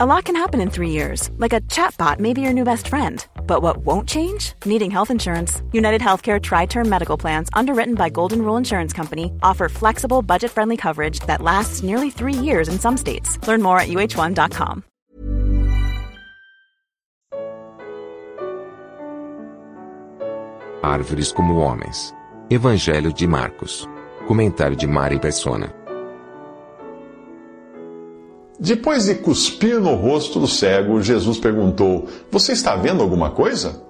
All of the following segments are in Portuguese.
A lot can happen in three years, like a chatbot may be your new best friend. But what won't change? Needing health insurance. United Healthcare Tri Term Medical Plans, underwritten by Golden Rule Insurance Company, offer flexible, budget friendly coverage that lasts nearly three years in some states. Learn more at uh1.com. Árvores como homens. Evangelho de Marcos. Comentário de Mari Persona. Depois de cuspir no rosto do cego, Jesus perguntou: Você está vendo alguma coisa?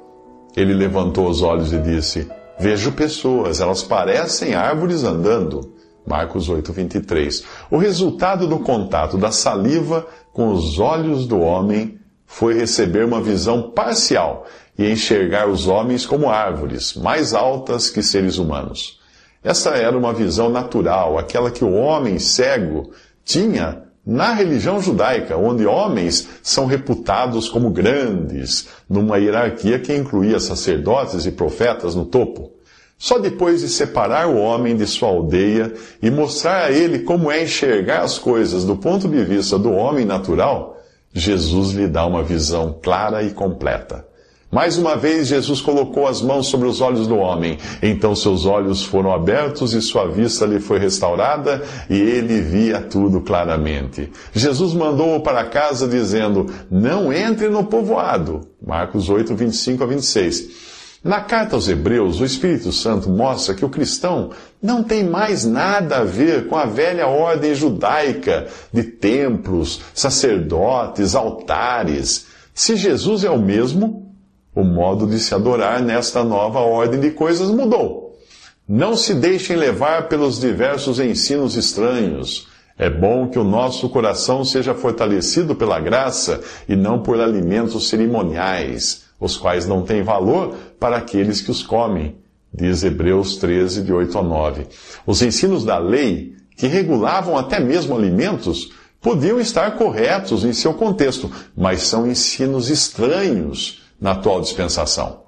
Ele levantou os olhos e disse: Vejo pessoas, elas parecem árvores andando. Marcos 8, 23. O resultado do contato da saliva com os olhos do homem foi receber uma visão parcial e enxergar os homens como árvores, mais altas que seres humanos. Essa era uma visão natural, aquela que o homem cego tinha na religião judaica, onde homens são reputados como grandes, numa hierarquia que incluía sacerdotes e profetas no topo. Só depois de separar o homem de sua aldeia e mostrar a ele como é enxergar as coisas do ponto de vista do homem natural, Jesus lhe dá uma visão clara e completa. Mais uma vez, Jesus colocou as mãos sobre os olhos do homem. Então seus olhos foram abertos e sua vista lhe foi restaurada e ele via tudo claramente. Jesus mandou-o para casa dizendo: Não entre no povoado. Marcos 8, 25 a 26. Na carta aos Hebreus, o Espírito Santo mostra que o cristão não tem mais nada a ver com a velha ordem judaica de templos, sacerdotes, altares. Se Jesus é o mesmo, o modo de se adorar nesta nova ordem de coisas mudou. Não se deixem levar pelos diversos ensinos estranhos. É bom que o nosso coração seja fortalecido pela graça e não por alimentos cerimoniais, os quais não têm valor para aqueles que os comem, diz Hebreus 13, de 8 a 9. Os ensinos da lei, que regulavam até mesmo alimentos, podiam estar corretos em seu contexto, mas são ensinos estranhos na atual dispensação.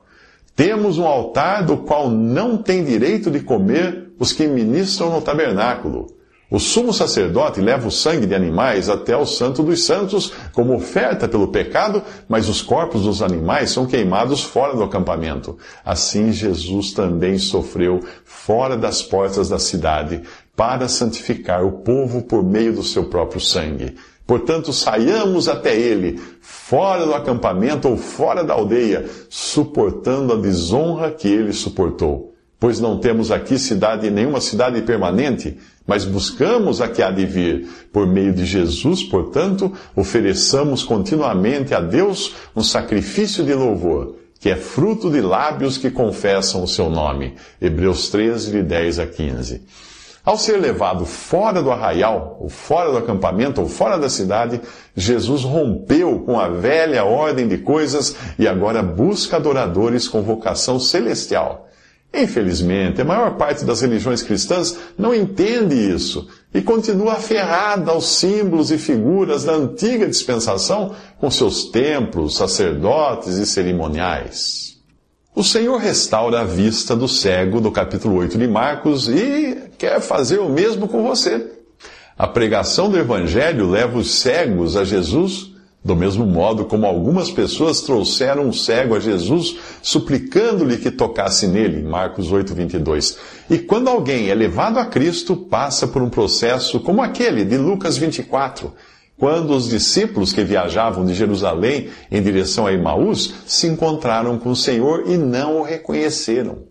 Temos um altar do qual não tem direito de comer os que ministram no tabernáculo. O sumo sacerdote leva o sangue de animais até o Santo dos Santos como oferta pelo pecado, mas os corpos dos animais são queimados fora do acampamento. Assim, Jesus também sofreu fora das portas da cidade para santificar o povo por meio do seu próprio sangue. Portanto, saiamos até ele, fora do acampamento ou fora da aldeia, suportando a desonra que ele suportou. Pois não temos aqui cidade, nenhuma cidade permanente, mas buscamos a que há de vir. Por meio de Jesus, portanto, ofereçamos continuamente a Deus um sacrifício de louvor, que é fruto de lábios que confessam o seu nome. Hebreus 13, de 10 a 15. Ao ser levado fora do arraial, ou fora do acampamento, ou fora da cidade, Jesus rompeu com a velha ordem de coisas e agora busca adoradores com vocação celestial. Infelizmente, a maior parte das religiões cristãs não entende isso e continua aferrada aos símbolos e figuras da antiga dispensação com seus templos, sacerdotes e cerimoniais. O Senhor restaura a vista do cego do capítulo 8 de Marcos e quer fazer o mesmo com você. A pregação do Evangelho leva os cegos a Jesus, do mesmo modo como algumas pessoas trouxeram um cego a Jesus, suplicando-lhe que tocasse nele, Marcos 8, 22. E quando alguém é levado a Cristo, passa por um processo como aquele de Lucas 24 quando os discípulos que viajavam de Jerusalém em direção a Emaús se encontraram com o Senhor e não o reconheceram.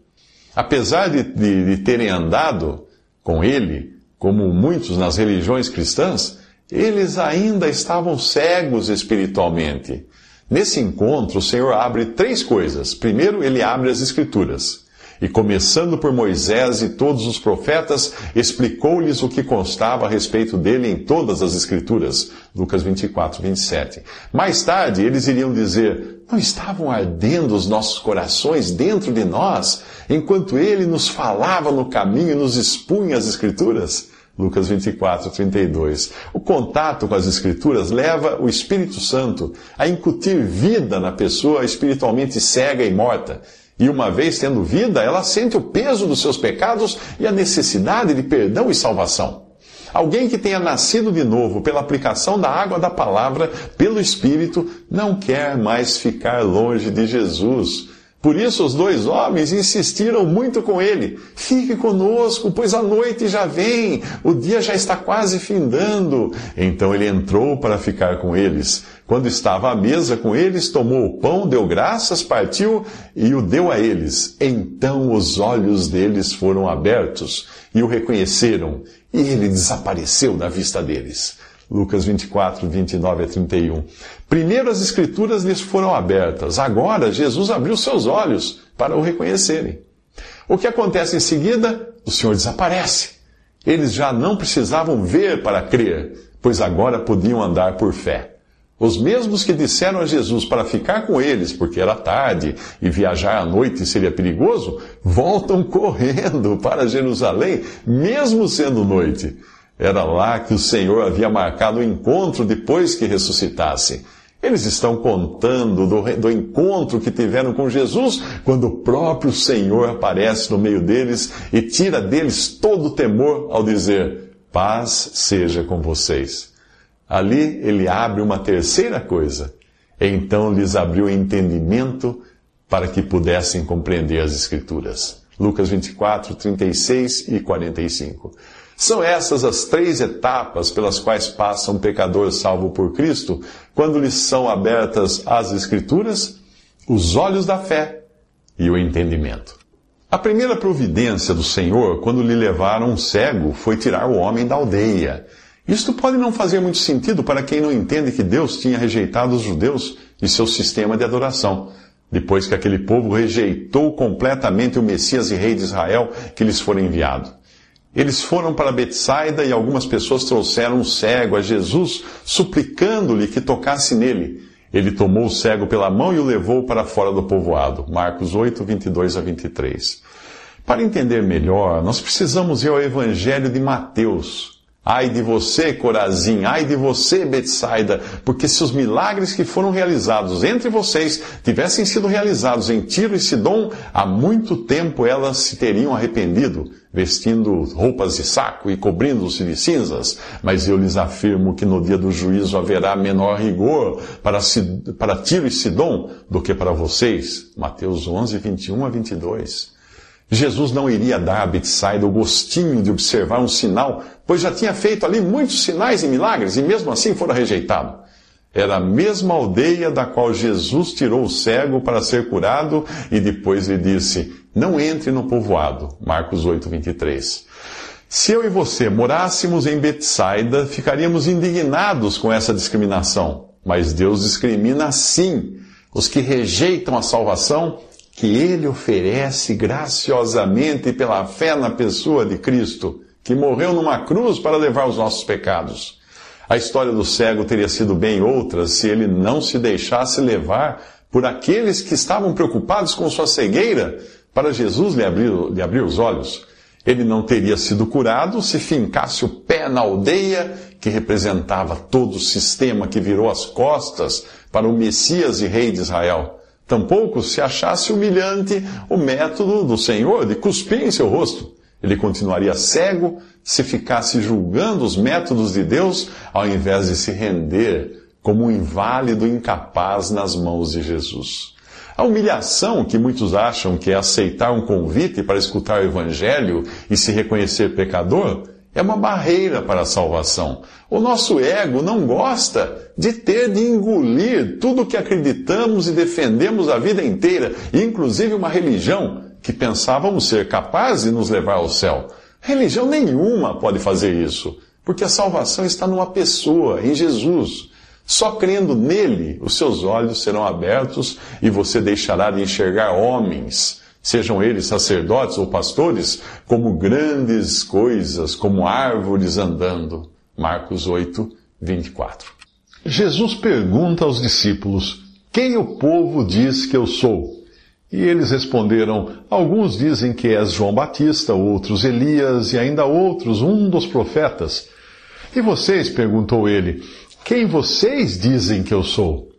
Apesar de, de, de terem andado com ele, como muitos nas religiões cristãs, eles ainda estavam cegos espiritualmente. Nesse encontro, o Senhor abre três coisas. Primeiro, ele abre as Escrituras. E começando por Moisés e todos os profetas, explicou-lhes o que constava a respeito dele em todas as Escrituras. Lucas 24, 27. Mais tarde, eles iriam dizer: Não estavam ardendo os nossos corações dentro de nós, enquanto ele nos falava no caminho e nos expunha as Escrituras? Lucas 24, 32. O contato com as Escrituras leva o Espírito Santo a incutir vida na pessoa espiritualmente cega e morta e uma vez tendo vida, ela sente o peso dos seus pecados e a necessidade de perdão e salvação. Alguém que tenha nascido de novo pela aplicação da água da palavra, pelo Espírito, não quer mais ficar longe de Jesus. Por isso os dois homens insistiram muito com ele: Fique conosco, pois a noite já vem, o dia já está quase findando. Então ele entrou para ficar com eles. Quando estava à mesa com eles, tomou o pão, deu graças, partiu e o deu a eles. Então os olhos deles foram abertos e o reconheceram, e ele desapareceu da vista deles. Lucas 24, 29 a 31. Primeiro as escrituras lhes foram abertas, agora Jesus abriu seus olhos para o reconhecerem. O que acontece em seguida? O Senhor desaparece. Eles já não precisavam ver para crer, pois agora podiam andar por fé. Os mesmos que disseram a Jesus para ficar com eles, porque era tarde e viajar à noite seria perigoso, voltam correndo para Jerusalém, mesmo sendo noite. Era lá que o Senhor havia marcado o encontro depois que ressuscitasse. Eles estão contando do, do, encontro que tiveram com Jesus, quando o próprio Senhor aparece no meio deles e tira deles todo o temor ao dizer: Paz seja com vocês. Ali ele abre uma terceira coisa. Então lhes abriu entendimento para que pudessem compreender as Escrituras. Lucas 24, 36 e 45. São essas as três etapas pelas quais passa um pecador salvo por Cristo quando lhes são abertas as Escrituras, os olhos da fé e o entendimento. A primeira providência do Senhor, quando lhe levaram um cego, foi tirar o homem da aldeia. Isto pode não fazer muito sentido para quem não entende que Deus tinha rejeitado os judeus e seu sistema de adoração, depois que aquele povo rejeitou completamente o Messias e Rei de Israel que lhes foi enviado. Eles foram para Betsaida e algumas pessoas trouxeram um cego a Jesus, suplicando-lhe que tocasse nele. Ele tomou o cego pela mão e o levou para fora do povoado. Marcos 8, 22 a 23. Para entender melhor, nós precisamos ir ao Evangelho de Mateus, Ai de você, Corazim, ai de você, Betsaida, porque se os milagres que foram realizados entre vocês tivessem sido realizados em Tiro e Sidom, há muito tempo elas se teriam arrependido, vestindo roupas de saco e cobrindo-se de cinzas. Mas eu lhes afirmo que no dia do juízo haverá menor rigor para, para Tiro e Sidom do que para vocês. Mateus 11, 21 a 22. Jesus não iria dar a Betsaida o gostinho de observar um sinal, pois já tinha feito ali muitos sinais e milagres e mesmo assim fora rejeitado. Era a mesma aldeia da qual Jesus tirou o cego para ser curado e depois lhe disse: Não entre no povoado. Marcos 8, 23. Se eu e você morássemos em Betsaida, ficaríamos indignados com essa discriminação. Mas Deus discrimina assim os que rejeitam a salvação que ele oferece graciosamente pela fé na pessoa de Cristo, que morreu numa cruz para levar os nossos pecados. A história do cego teria sido bem outra se ele não se deixasse levar por aqueles que estavam preocupados com sua cegueira para Jesus lhe abrir, lhe abrir os olhos. Ele não teria sido curado se fincasse o pé na aldeia que representava todo o sistema que virou as costas para o Messias e Rei de Israel. Tampouco se achasse humilhante o método do Senhor de cuspir em seu rosto. Ele continuaria cego se ficasse julgando os métodos de Deus ao invés de se render como um inválido incapaz nas mãos de Jesus. A humilhação que muitos acham que é aceitar um convite para escutar o Evangelho e se reconhecer pecador é uma barreira para a salvação. O nosso ego não gosta de ter de engolir tudo o que acreditamos e defendemos a vida inteira, inclusive uma religião que pensávamos ser capaz de nos levar ao céu. Religião nenhuma pode fazer isso, porque a salvação está numa pessoa, em Jesus. Só crendo nele, os seus olhos serão abertos e você deixará de enxergar homens sejam eles sacerdotes ou pastores, como grandes coisas, como árvores andando. Marcos 8, 24. Jesus pergunta aos discípulos: Quem o povo diz que eu sou? E eles responderam: Alguns dizem que és João Batista, outros Elias e ainda outros, um dos profetas. E vocês? perguntou ele: Quem vocês dizem que eu sou?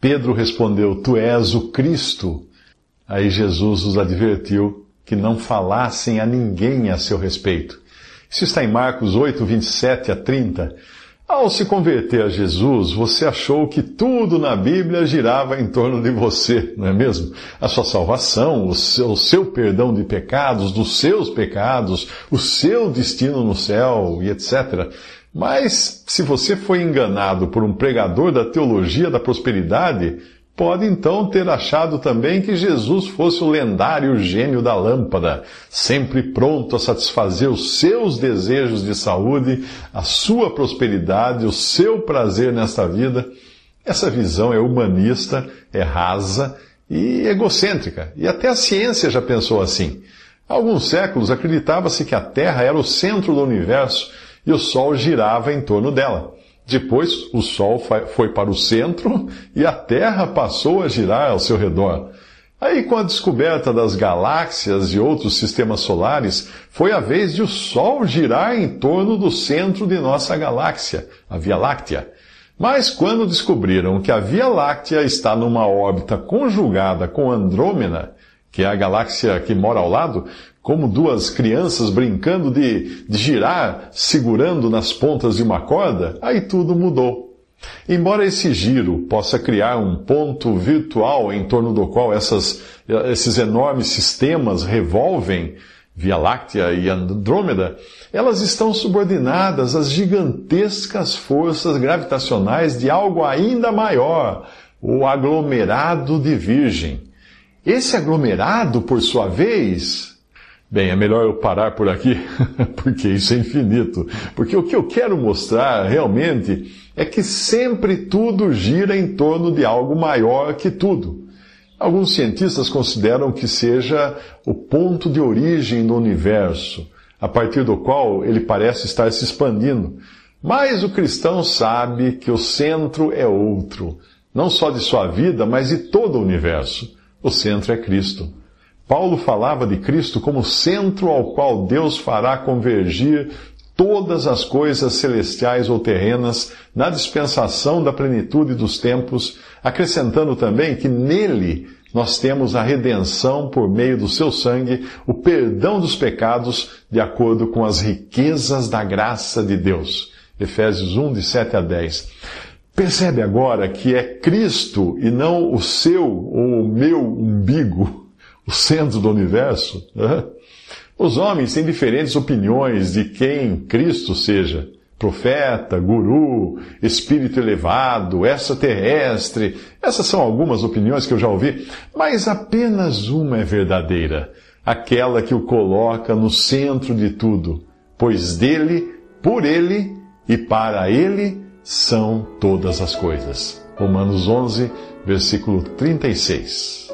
Pedro respondeu: Tu és o Cristo. Aí Jesus os advertiu que não falassem a ninguém a seu respeito. Isso está em Marcos 8, 27 a 30. Ao se converter a Jesus, você achou que tudo na Bíblia girava em torno de você, não é mesmo? A sua salvação, o seu, o seu, perdão de pecados, dos seus pecados, o seu destino no céu e etc. Mas, se você foi enganado por um pregador da teologia da prosperidade, Pode então ter achado também que Jesus fosse o lendário gênio da lâmpada, sempre pronto a satisfazer os seus desejos de saúde, a sua prosperidade, o seu prazer nesta vida. Essa visão é humanista, é rasa e egocêntrica. E até a ciência já pensou assim. Há alguns séculos acreditava-se que a Terra era o centro do universo e o Sol girava em torno dela. Depois o Sol foi para o centro e a Terra passou a girar ao seu redor. Aí, com a descoberta das galáxias e outros sistemas solares, foi a vez de o Sol girar em torno do centro de nossa galáxia, a Via Láctea. Mas quando descobriram que a Via Láctea está numa órbita conjugada com Andrômeda, que é a galáxia que mora ao lado, como duas crianças brincando de, de girar, segurando nas pontas de uma corda, aí tudo mudou. Embora esse giro possa criar um ponto virtual em torno do qual essas, esses enormes sistemas revolvem, Via Láctea e Andrômeda, elas estão subordinadas às gigantescas forças gravitacionais de algo ainda maior, o aglomerado de Virgem. Esse aglomerado, por sua vez, Bem, é melhor eu parar por aqui, porque isso é infinito. Porque o que eu quero mostrar realmente é que sempre tudo gira em torno de algo maior que tudo. Alguns cientistas consideram que seja o ponto de origem do universo, a partir do qual ele parece estar se expandindo. Mas o cristão sabe que o centro é outro, não só de sua vida, mas de todo o universo. O centro é Cristo. Paulo falava de Cristo como centro ao qual Deus fará convergir todas as coisas celestiais ou terrenas na dispensação da plenitude dos tempos, acrescentando também que nele nós temos a redenção por meio do seu sangue, o perdão dos pecados, de acordo com as riquezas da graça de Deus. Efésios 1, de 7 a 10. Percebe agora que é Cristo e não o seu ou o meu umbigo o centro do universo. Né? Os homens têm diferentes opiniões de quem Cristo seja. Profeta, guru, espírito elevado, extraterrestre. Essas são algumas opiniões que eu já ouvi, mas apenas uma é verdadeira. Aquela que o coloca no centro de tudo, pois dele, por ele e para ele são todas as coisas. Romanos 11, versículo 36.